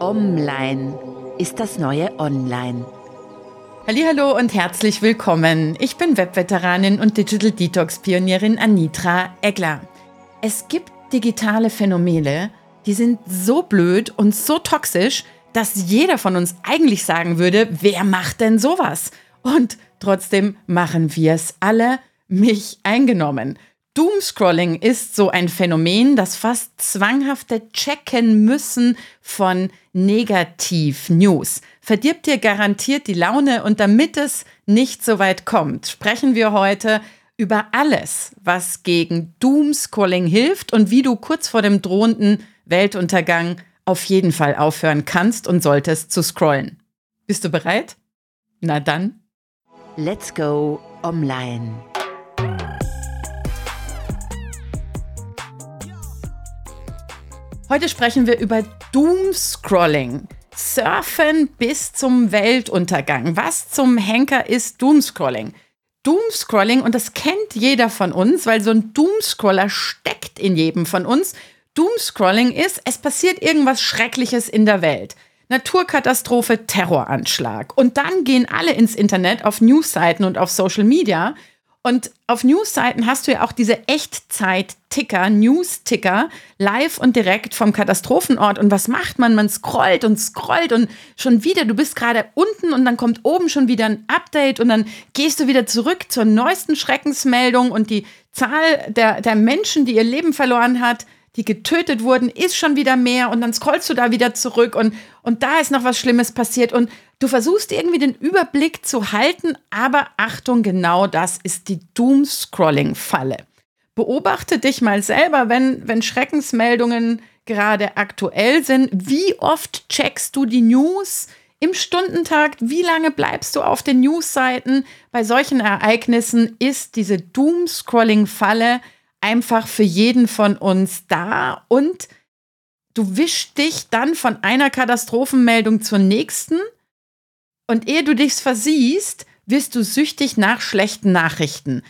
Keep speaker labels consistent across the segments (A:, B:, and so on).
A: Online ist das neue Online.
B: Hallo und herzlich willkommen. Ich bin Webveteranin und Digital Detox Pionierin Anitra Egler. Es gibt digitale Phänomene, die sind so blöd und so toxisch, dass jeder von uns eigentlich sagen würde, wer macht denn sowas? Und trotzdem machen wir es alle, mich eingenommen. Doomscrolling ist so ein Phänomen, das fast zwanghafte Checken müssen von Negativ-News. Verdirbt dir garantiert die Laune und damit es nicht so weit kommt, sprechen wir heute über alles, was gegen Doomscrolling hilft und wie du kurz vor dem drohenden Weltuntergang auf jeden Fall aufhören kannst und solltest zu scrollen. Bist du bereit? Na dann.
A: Let's go online.
B: Heute sprechen wir über Doomscrolling. Surfen bis zum Weltuntergang. Was zum Henker ist Doomscrolling? Doomscrolling, und das kennt jeder von uns, weil so ein Doomscroller steckt in jedem von uns. Doomscrolling ist, es passiert irgendwas Schreckliches in der Welt. Naturkatastrophe, Terroranschlag. Und dann gehen alle ins Internet, auf Newsseiten und auf Social Media und auf Newsseiten hast du ja auch diese Echtzeit-Ticker, News-Ticker, live und direkt vom Katastrophenort. Und was macht man? Man scrollt und scrollt und schon wieder, du bist gerade unten und dann kommt oben schon wieder ein Update und dann gehst du wieder zurück zur neuesten Schreckensmeldung und die Zahl der, der Menschen, die ihr Leben verloren hat, die getötet wurden, ist schon wieder mehr und dann scrollst du da wieder zurück und, und da ist noch was Schlimmes passiert und du versuchst irgendwie den Überblick zu halten, aber Achtung, genau das ist die Doom-Scrolling-Falle. Beobachte dich mal selber, wenn, wenn Schreckensmeldungen gerade aktuell sind. Wie oft checkst du die News im Stundentakt? Wie lange bleibst du auf den Newsseiten? Bei solchen Ereignissen ist diese Doom-Scrolling-Falle einfach für jeden von uns da und du wischst dich dann von einer Katastrophenmeldung zur nächsten und ehe du dich versiehst, wirst du süchtig nach schlechten Nachrichten.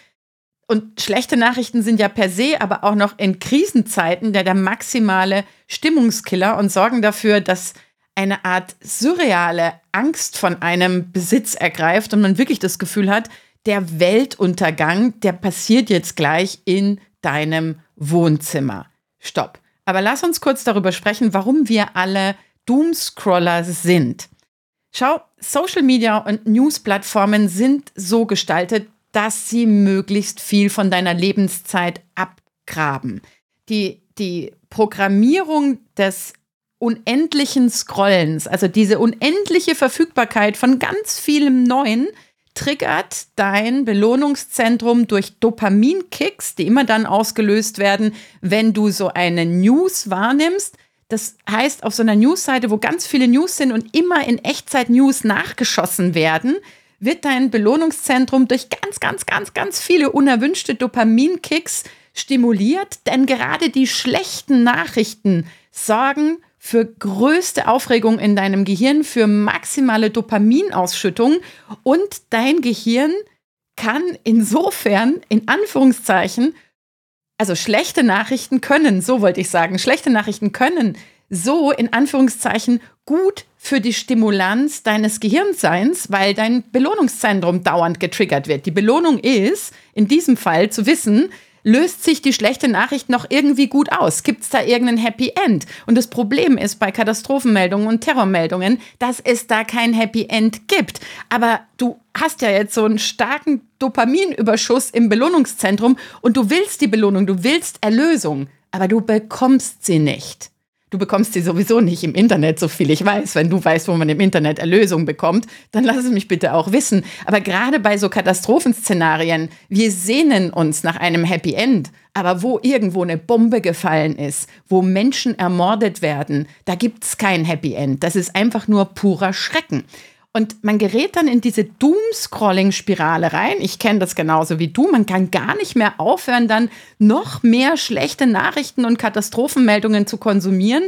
B: Und schlechte Nachrichten sind ja per se, aber auch noch in Krisenzeiten der, der maximale Stimmungskiller und sorgen dafür, dass eine Art surreale Angst von einem Besitz ergreift und man wirklich das Gefühl hat, der Weltuntergang, der passiert jetzt gleich in deinem Wohnzimmer. Stopp. Aber lass uns kurz darüber sprechen, warum wir alle Doomscroller sind. Schau, Social Media und News-Plattformen sind so gestaltet, dass sie möglichst viel von deiner Lebenszeit abgraben. Die, die Programmierung des unendlichen Scrollens, also diese unendliche Verfügbarkeit von ganz vielem Neuen, triggert dein Belohnungszentrum durch Dopaminkicks, die immer dann ausgelöst werden, wenn du so eine News wahrnimmst. Das heißt, auf so einer Newsseite, wo ganz viele News sind und immer in Echtzeit News nachgeschossen werden, wird dein Belohnungszentrum durch ganz, ganz, ganz, ganz viele unerwünschte Dopaminkicks stimuliert, denn gerade die schlechten Nachrichten sorgen für größte Aufregung in deinem Gehirn, für maximale Dopaminausschüttung und dein Gehirn kann insofern in Anführungszeichen, also schlechte Nachrichten können, so wollte ich sagen, schlechte Nachrichten können so in Anführungszeichen gut für die Stimulanz deines Gehirnseins, weil dein Belohnungszentrum dauernd getriggert wird. Die Belohnung ist, in diesem Fall zu wissen, löst sich die schlechte Nachricht noch irgendwie gut aus? Gibt es da irgendein Happy End? Und das Problem ist bei Katastrophenmeldungen und Terrormeldungen, dass es da kein Happy End gibt. Aber du hast ja jetzt so einen starken Dopaminüberschuss im Belohnungszentrum und du willst die Belohnung, du willst Erlösung, aber du bekommst sie nicht. Du bekommst sie sowieso nicht im Internet, so viel ich weiß. Wenn du weißt, wo man im Internet Erlösung bekommt, dann lass es mich bitte auch wissen. Aber gerade bei so Katastrophenszenarien, wir sehnen uns nach einem Happy End. Aber wo irgendwo eine Bombe gefallen ist, wo Menschen ermordet werden, da gibt es kein Happy End. Das ist einfach nur purer Schrecken. Und man gerät dann in diese Doom-Scrolling-Spirale rein. Ich kenne das genauso wie du. Man kann gar nicht mehr aufhören, dann noch mehr schlechte Nachrichten und Katastrophenmeldungen zu konsumieren.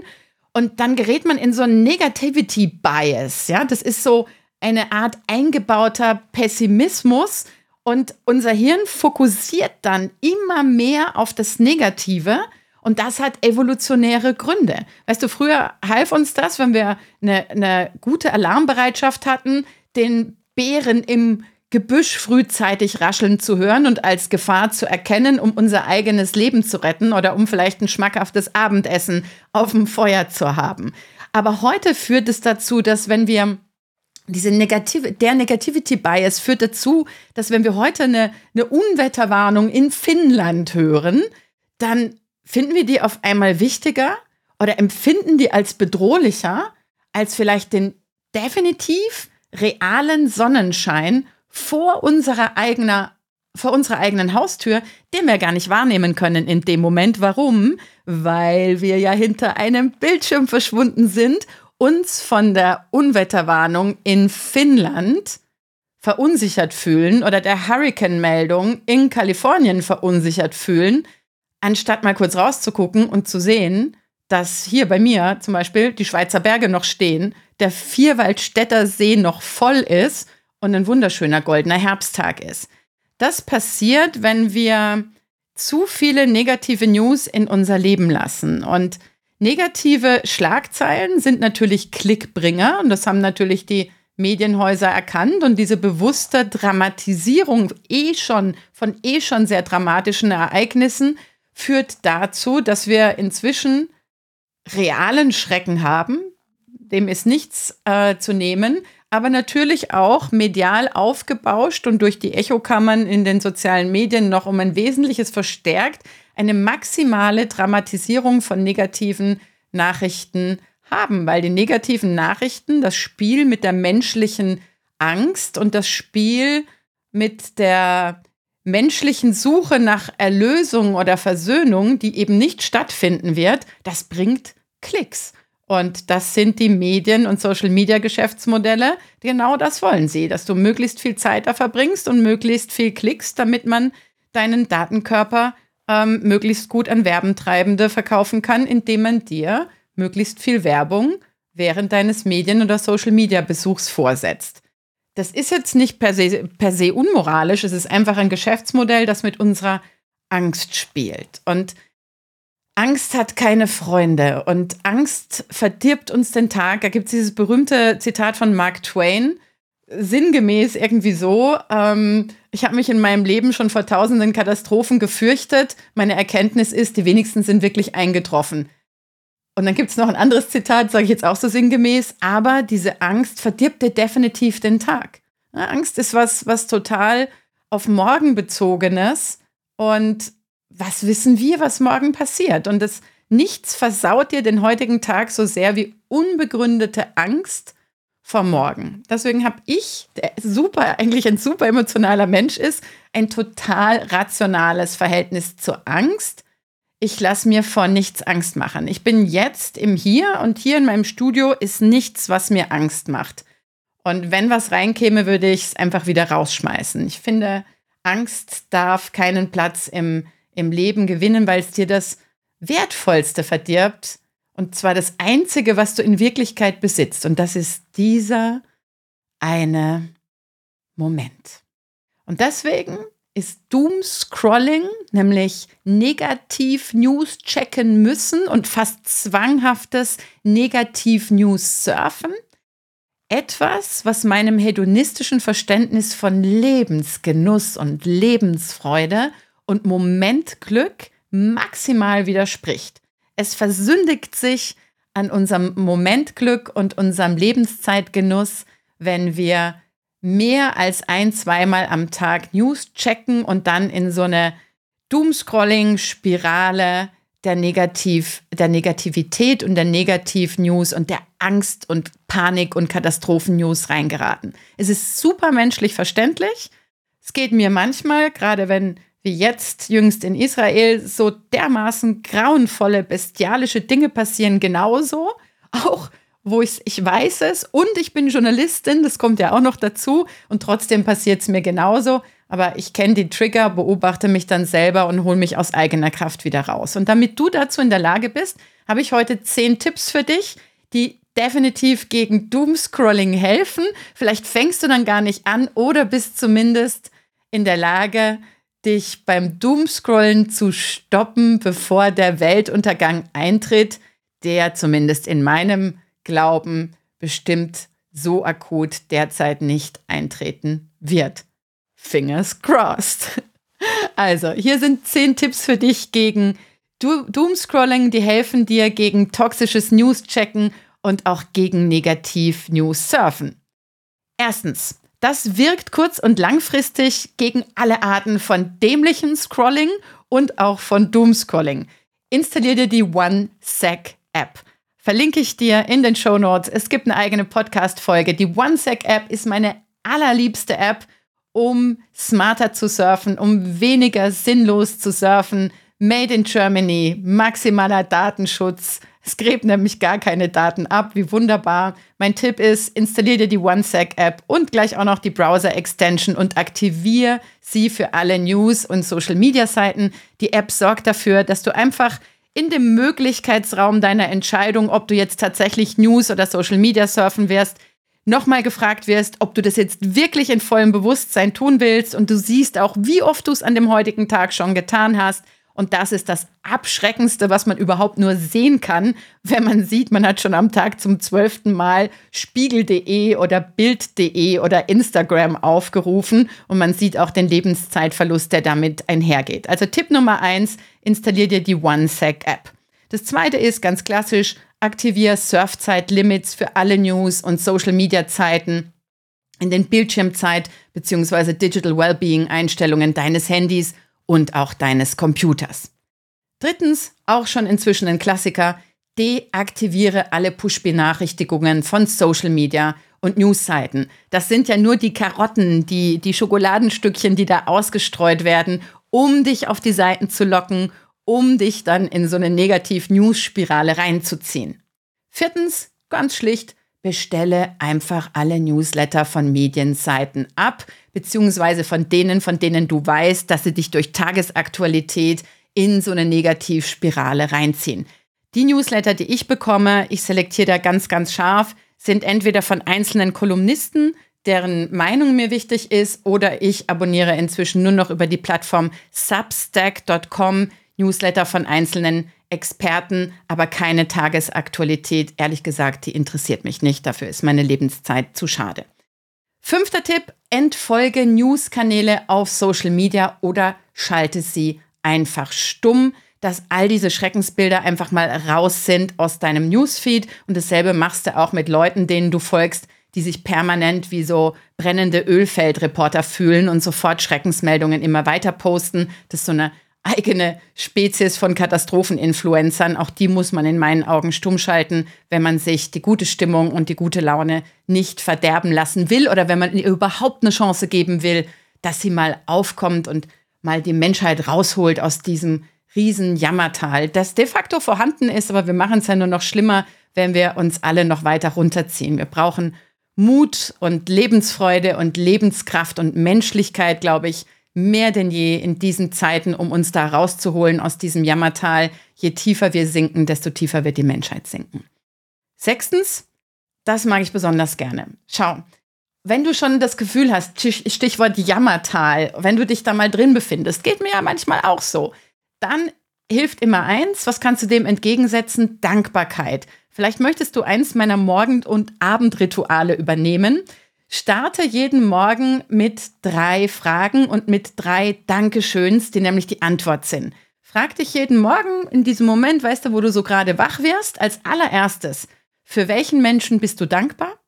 B: Und dann gerät man in so einen Negativity-Bias. Ja, das ist so eine Art eingebauter Pessimismus. Und unser Hirn fokussiert dann immer mehr auf das Negative Und das hat evolutionäre Gründe. Weißt du, früher half uns das, wenn wir eine, eine gute Alarmbereitschaft hatten, den Bären im Gebüsch frühzeitig rascheln zu hören und als Gefahr zu erkennen, um unser eigenes Leben zu retten oder um vielleicht ein schmackhaftes Abendessen auf dem Feuer zu haben. Aber heute führt es dazu, dass wenn wir diese negative, der Negativity Bias führt dazu, dass wenn wir heute eine, eine Unwetterwarnung in Finnland hören, dann finden wir die auf einmal wichtiger oder empfinden die als bedrohlicher als vielleicht den definitiv realen Sonnenschein vor unserer eigener vor unserer eigenen Haustür, den wir gar nicht wahrnehmen können in dem Moment. Warum? Weil wir ja hinter einem Bildschirm verschwunden sind, uns von der Unwetterwarnung in Finnland verunsichert fühlen oder der Hurricane-Meldung in Kalifornien verunsichert fühlen, anstatt mal kurz rauszugucken und zu sehen, dass hier bei mir zum Beispiel die Schweizer Berge noch stehen, der Vierwaldstätter See noch voll ist und ein wunderschöner goldener Herbsttag ist. Das passiert, wenn wir zu viele negative News in unser Leben lassen. Und negative Schlagzeilen sind natürlich Klickbringer und das haben natürlich die Medienhäuser erkannt und diese bewusste Dramatisierung eh schon von eh schon sehr dramatischen Ereignissen führt dazu, dass wir inzwischen realen Schrecken haben. Dem ist nichts äh, zu nehmen, aber natürlich auch medial aufgebauscht und durch die Echokammern in den sozialen Medien noch um ein Wesentliches verstärkt, eine maximale Dramatisierung von negativen Nachrichten haben, weil die negativen Nachrichten das Spiel mit der menschlichen Angst und das Spiel mit der menschlichen Suche nach Erlösung oder Versöhnung, die eben nicht stattfinden wird, das bringt Klicks. Und das sind die Medien- und Social-Media-Geschäftsmodelle. Genau das wollen sie, dass du möglichst viel Zeit da verbringst und möglichst viel klickst, damit man deinen Datenkörper ähm, möglichst gut an Werbentreibende verkaufen kann, indem man dir möglichst viel Werbung während deines Medien- oder Social-Media-Besuchs vorsetzt. Das ist jetzt nicht per se, per se unmoralisch, es ist einfach ein Geschäftsmodell, das mit unserer Angst spielt. Und Angst hat keine Freunde und Angst verdirbt uns den Tag. Da gibt es dieses berühmte Zitat von Mark Twain, sinngemäß irgendwie so, ähm, ich habe mich in meinem Leben schon vor tausenden Katastrophen gefürchtet. Meine Erkenntnis ist, die wenigsten sind wirklich eingetroffen. Und dann gibt es noch ein anderes Zitat, sage ich jetzt auch so sinngemäß, aber diese Angst verdirbt dir definitiv den Tag. Angst ist was, was total auf morgen bezogenes und was wissen wir, was morgen passiert? Und das nichts versaut dir den heutigen Tag so sehr wie unbegründete Angst vor morgen. Deswegen habe ich, der super, eigentlich ein super emotionaler Mensch ist, ein total rationales Verhältnis zur Angst. Ich lasse mir vor nichts Angst machen. Ich bin jetzt im Hier und hier in meinem Studio ist nichts, was mir Angst macht. Und wenn was reinkäme, würde ich es einfach wieder rausschmeißen. Ich finde, Angst darf keinen Platz im im Leben gewinnen, weil es dir das Wertvollste verdirbt. Und zwar das Einzige, was du in Wirklichkeit besitzt. Und das ist dieser eine Moment. Und deswegen ist Doom-Scrolling, nämlich Negativ-News checken müssen und fast zwanghaftes Negativ-News-Surfen, etwas, was meinem hedonistischen Verständnis von Lebensgenuss und Lebensfreude und Momentglück maximal widerspricht. Es versündigt sich an unserem Momentglück und unserem Lebenszeitgenuss, wenn wir mehr als ein, zweimal am Tag News checken und dann in so eine Doomscrolling-Spirale der, Negativ, der Negativität und der Negativ-News und der Angst und Panik und Katastrophen-News reingeraten. Es ist super menschlich verständlich. Es geht mir manchmal, gerade wenn wie jetzt jüngst in Israel so dermaßen grauenvolle, bestialische Dinge passieren, genauso. Auch wo ich, ich weiß es und ich bin Journalistin, das kommt ja auch noch dazu und trotzdem passiert es mir genauso. Aber ich kenne die Trigger, beobachte mich dann selber und hole mich aus eigener Kraft wieder raus. Und damit du dazu in der Lage bist, habe ich heute zehn Tipps für dich, die definitiv gegen Doomscrolling helfen. Vielleicht fängst du dann gar nicht an oder bist zumindest in der Lage, dich beim Doomscrollen zu stoppen, bevor der Weltuntergang eintritt, der zumindest in meinem Glauben bestimmt so akut derzeit nicht eintreten wird. Fingers crossed. Also, hier sind zehn Tipps für dich gegen Doomscrolling, die helfen dir gegen toxisches News-Checken und auch gegen Negativ-News surfen. Erstens, das wirkt kurz- und langfristig gegen alle Arten von dämlichem Scrolling und auch von Doomscrolling. Installier dir die OneSec-App. Verlinke ich dir in den Show Notes. Es gibt eine eigene Podcast-Folge. Die OneSec-App ist meine allerliebste App, um smarter zu surfen, um weniger sinnlos zu surfen. Made in Germany, maximaler Datenschutz. Es gräbt nämlich gar keine Daten ab. Wie wunderbar. Mein Tipp ist, installier dir die OneSec-App und gleich auch noch die Browser-Extension und aktiviere sie für alle News- und Social-Media-Seiten. Die App sorgt dafür, dass du einfach in dem Möglichkeitsraum deiner Entscheidung, ob du jetzt tatsächlich News oder Social Media surfen wirst, nochmal gefragt wirst, ob du das jetzt wirklich in vollem Bewusstsein tun willst. Und du siehst auch, wie oft du es an dem heutigen Tag schon getan hast und das ist das Abschreckendste, was man überhaupt nur sehen kann, wenn man sieht, man hat schon am Tag zum zwölften Mal spiegel.de oder bild.de oder Instagram aufgerufen und man sieht auch den Lebenszeitverlust, der damit einhergeht. Also Tipp Nummer eins, installier dir die OneSec-App. Das zweite ist ganz klassisch, aktiviere Surfzeit-Limits für alle News- und Social-Media-Zeiten in den Bildschirmzeit- bzw. Digital Wellbeing-Einstellungen deines Handys und auch deines Computers. Drittens, auch schon inzwischen ein Klassiker, deaktiviere alle Push-Benachrichtigungen von Social Media und Newsseiten. Das sind ja nur die Karotten, die, die Schokoladenstückchen, die da ausgestreut werden, um dich auf die Seiten zu locken, um dich dann in so eine Negativ-News-Spirale reinzuziehen. Viertens, ganz schlicht, bestelle einfach alle Newsletter von Medienseiten ab, beziehungsweise von denen, von denen du weißt, dass sie dich durch Tagesaktualität in so eine Negativspirale reinziehen. Die Newsletter, die ich bekomme, ich selektiere da ganz, ganz scharf, sind entweder von einzelnen Kolumnisten, deren Meinung mir wichtig ist, oder ich abonniere inzwischen nur noch über die Plattform substack.com Newsletter von einzelnen Experten, aber keine Tagesaktualität. Ehrlich gesagt, die interessiert mich nicht. Dafür ist meine Lebenszeit zu schade. Fünfter Tipp, entfolge Newskanäle auf Social Media oder schalte sie einfach stumm, dass all diese Schreckensbilder einfach mal raus sind aus deinem Newsfeed. Und dasselbe machst du auch mit Leuten, denen du folgst, die sich permanent wie so brennende Ölfeldreporter fühlen und sofort Schreckensmeldungen immer weiter posten. Das ist so eine eigene Spezies von Katastropheninfluencern. Auch die muss man in meinen Augen stumm schalten, wenn man sich die gute Stimmung und die gute Laune nicht verderben lassen will oder wenn man ihr überhaupt eine Chance geben will, dass sie mal aufkommt und mal die Menschheit rausholt aus diesem riesen Jammertal, das de facto vorhanden ist, aber wir machen es ja nur noch schlimmer, wenn wir uns alle noch weiter runterziehen. Wir brauchen Mut und Lebensfreude und Lebenskraft und Menschlichkeit, glaube ich, mehr denn je in diesen Zeiten, um uns da rauszuholen aus diesem Jammertal. Je tiefer wir sinken, desto tiefer wird die Menschheit sinken. Sechstens, das mag ich besonders gerne. Schau, wenn du schon das Gefühl hast, Stichwort Jammertal, wenn du dich da mal drin befindest, geht mir ja manchmal auch so, dann hilft immer eins, was kannst du dem entgegensetzen? Dankbarkeit. Vielleicht möchtest du eins meiner Morgen- und Abendrituale übernehmen. Starte jeden Morgen mit drei Fragen und mit drei Dankeschöns, die nämlich die Antwort sind. Frag dich jeden Morgen in diesem Moment, weißt du, wo du so gerade wach wirst, als allererstes, für welchen Menschen bist du dankbar?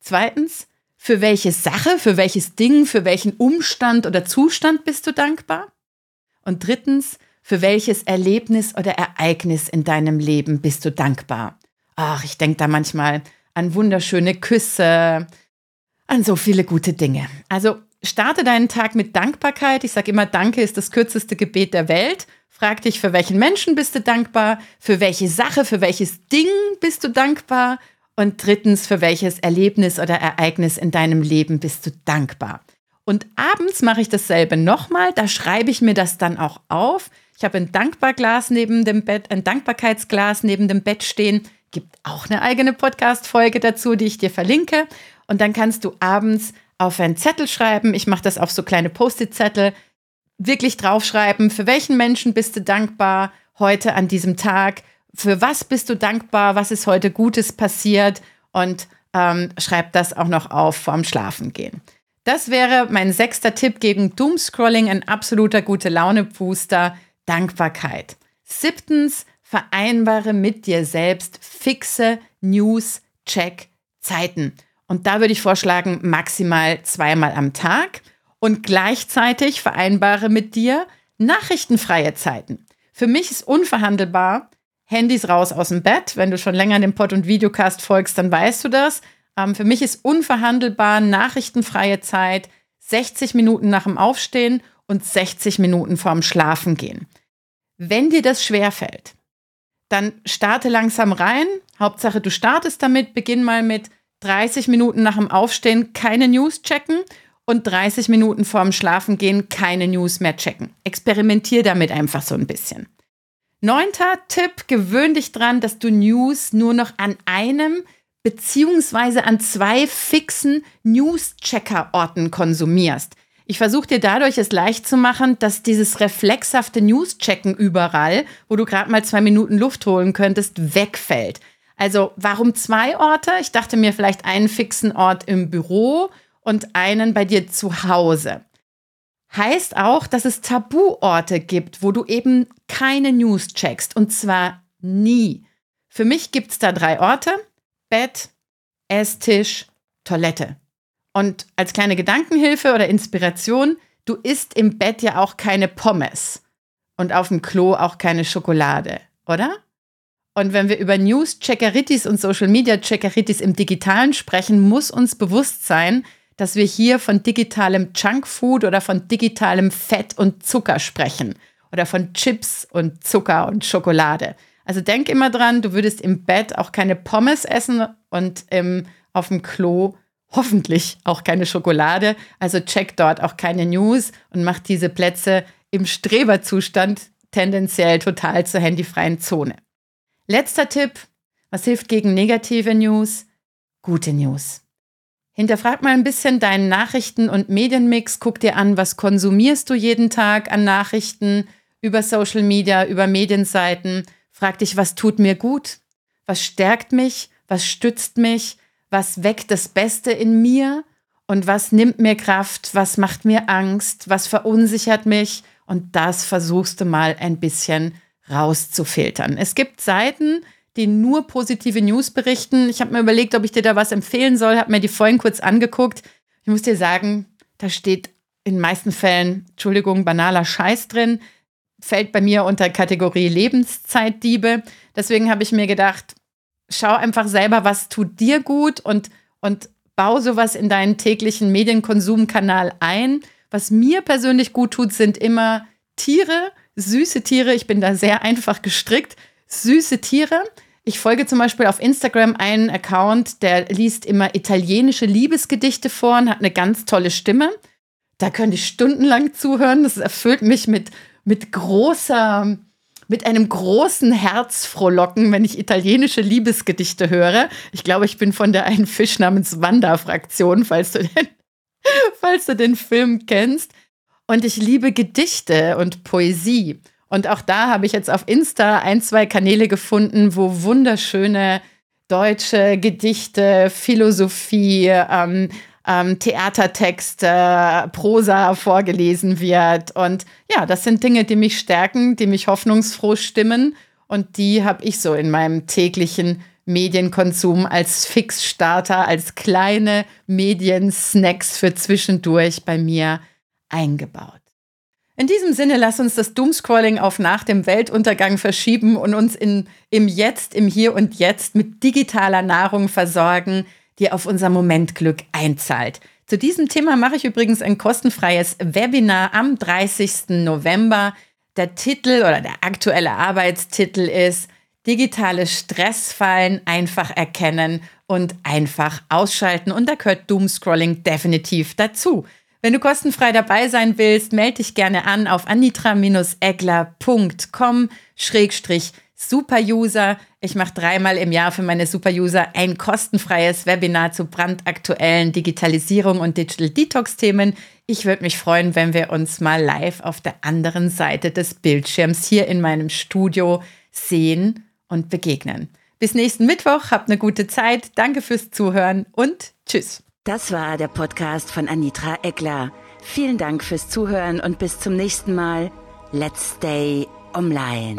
B: Zweitens, für welche Sache, für welches Ding, für welchen Umstand oder Zustand bist du dankbar? Und drittens, für welches Erlebnis oder Ereignis in deinem Leben bist du dankbar? Ach, ich denke da manchmal an wunderschöne Küsse, an so viele gute Dinge. Also starte deinen Tag mit Dankbarkeit. Ich sage immer, Danke ist das kürzeste Gebet der Welt. Frag dich, für welchen Menschen bist du dankbar? Für welche Sache, für welches Ding bist du dankbar? Und drittens, für welches Erlebnis oder Ereignis in deinem Leben bist du dankbar? Und abends mache ich dasselbe nochmal. Da schreibe ich mir das dann auch auf. Ich habe ein Dankbarglas neben dem Bett, ein Dankbarkeitsglas neben dem Bett stehen. Gibt auch eine eigene Podcast-Folge dazu, die ich dir verlinke. Und dann kannst du abends auf einen Zettel schreiben. Ich mache das auf so kleine Post-it-Zettel. wirklich draufschreiben, für welchen Menschen bist du dankbar heute an diesem Tag, für was bist du dankbar, was ist heute Gutes passiert und ähm, schreib das auch noch auf vorm Schlafengehen. Das wäre mein sechster Tipp gegen Doomscrolling, ein absoluter gute Laune-Booster, Dankbarkeit. Siebtens, vereinbare mit dir selbst fixe News-Check-Zeiten. Und da würde ich vorschlagen, maximal zweimal am Tag. Und gleichzeitig vereinbare mit dir nachrichtenfreie Zeiten. Für mich ist unverhandelbar, Handys raus aus dem Bett. Wenn du schon länger dem Pod- und Videocast folgst, dann weißt du das. Ähm, für mich ist unverhandelbar nachrichtenfreie Zeit 60 Minuten nach dem Aufstehen und 60 Minuten vorm Schlafengehen. Wenn dir das schwerfällt, dann starte langsam rein. Hauptsache, du startest damit. Beginn mal mit 30 Minuten nach dem Aufstehen keine News checken und 30 Minuten vorm Schlafengehen keine News mehr checken. Experimentier damit einfach so ein bisschen. Neunter Tipp, gewöhn dich dran, dass du News nur noch an einem beziehungsweise an zwei fixen News-Checker-Orten konsumierst. Ich versuche dir dadurch es leicht zu machen, dass dieses reflexhafte News-Checken überall, wo du gerade mal zwei Minuten Luft holen könntest, wegfällt. Also warum zwei Orte? Ich dachte mir vielleicht einen fixen Ort im Büro und einen bei dir zu Hause heißt auch, dass es Tabuorte gibt, wo du eben keine News checkst. Und zwar nie. Für mich gibt es da drei Orte. Bett, Esstisch, Toilette. Und als kleine Gedankenhilfe oder Inspiration, du isst im Bett ja auch keine Pommes und auf dem Klo auch keine Schokolade, oder? Und wenn wir über News-Checkeritis und Social-Media-Checkeritis im Digitalen sprechen, muss uns bewusst sein, dass wir hier von digitalem Junkfood oder von digitalem Fett und Zucker sprechen oder von Chips und Zucker und Schokolade. Also denk immer dran, du würdest im Bett auch keine Pommes essen und ähm, auf dem Klo hoffentlich auch keine Schokolade. Also check dort auch keine News und mach diese Plätze im Streberzustand tendenziell total zur handyfreien Zone. Letzter Tipp, was hilft gegen negative News? Gute News. Hinterfrag mal ein bisschen deinen Nachrichten- und Medienmix. Guck dir an, was konsumierst du jeden Tag an Nachrichten über Social Media, über Medienseiten. Frag dich, was tut mir gut? Was stärkt mich? Was stützt mich? Was weckt das Beste in mir? Und was nimmt mir Kraft? Was macht mir Angst? Was verunsichert mich? Und das versuchst du mal ein bisschen rauszufiltern. Es gibt Seiten, die nur positive News berichten. Ich habe mir überlegt, ob ich dir da was empfehlen soll, habe mir die vorhin kurz angeguckt. Ich muss dir sagen, da steht in meisten Fällen, Entschuldigung, banaler Scheiß drin, fällt bei mir unter Kategorie Lebenszeitdiebe. Deswegen habe ich mir gedacht, schau einfach selber, was tut dir gut und, und bau sowas in deinen täglichen Medienkonsumkanal ein. Was mir persönlich gut tut, sind immer Tiere, süße Tiere. Ich bin da sehr einfach gestrickt. Süße Tiere. Ich folge zum Beispiel auf Instagram einen Account, der liest immer italienische Liebesgedichte vor und hat eine ganz tolle Stimme. Da könnte ich stundenlang zuhören. Das erfüllt mich mit, mit großer, mit einem großen Herzfrohlocken, wenn ich italienische Liebesgedichte höre. Ich glaube, ich bin von der einen Fisch namens Wanda-Fraktion, falls du den, falls du den Film kennst. Und ich liebe Gedichte und Poesie. Und auch da habe ich jetzt auf Insta ein, zwei Kanäle gefunden, wo wunderschöne deutsche Gedichte, Philosophie, ähm, ähm, Theatertexte, Prosa vorgelesen wird. Und ja, das sind Dinge, die mich stärken, die mich hoffnungsfroh stimmen. Und die habe ich so in meinem täglichen Medienkonsum als Fixstarter, als kleine Mediensnacks für zwischendurch bei mir eingebaut. In diesem Sinne, lass uns das Doomscrolling auf nach dem Weltuntergang verschieben und uns in, im Jetzt, im Hier und Jetzt mit digitaler Nahrung versorgen, die auf unser Momentglück einzahlt. Zu diesem Thema mache ich übrigens ein kostenfreies Webinar am 30. November. Der Titel oder der aktuelle Arbeitstitel ist Digitale Stressfallen einfach erkennen und einfach ausschalten. Und da gehört Doomscrolling definitiv dazu. Wenn du kostenfrei dabei sein willst, melde dich gerne an auf anitra-egler.com Super-User. Ich mache dreimal im Jahr für meine Super-User ein kostenfreies Webinar zu brandaktuellen Digitalisierung und Digital Detox-Themen. Ich würde mich freuen, wenn wir uns mal live auf der anderen Seite des Bildschirms hier in meinem Studio sehen und begegnen. Bis nächsten Mittwoch, habt eine gute Zeit. Danke fürs Zuhören und tschüss.
A: Das war der Podcast von Anitra Eckler. Vielen Dank fürs Zuhören und bis zum nächsten Mal. Let's stay online.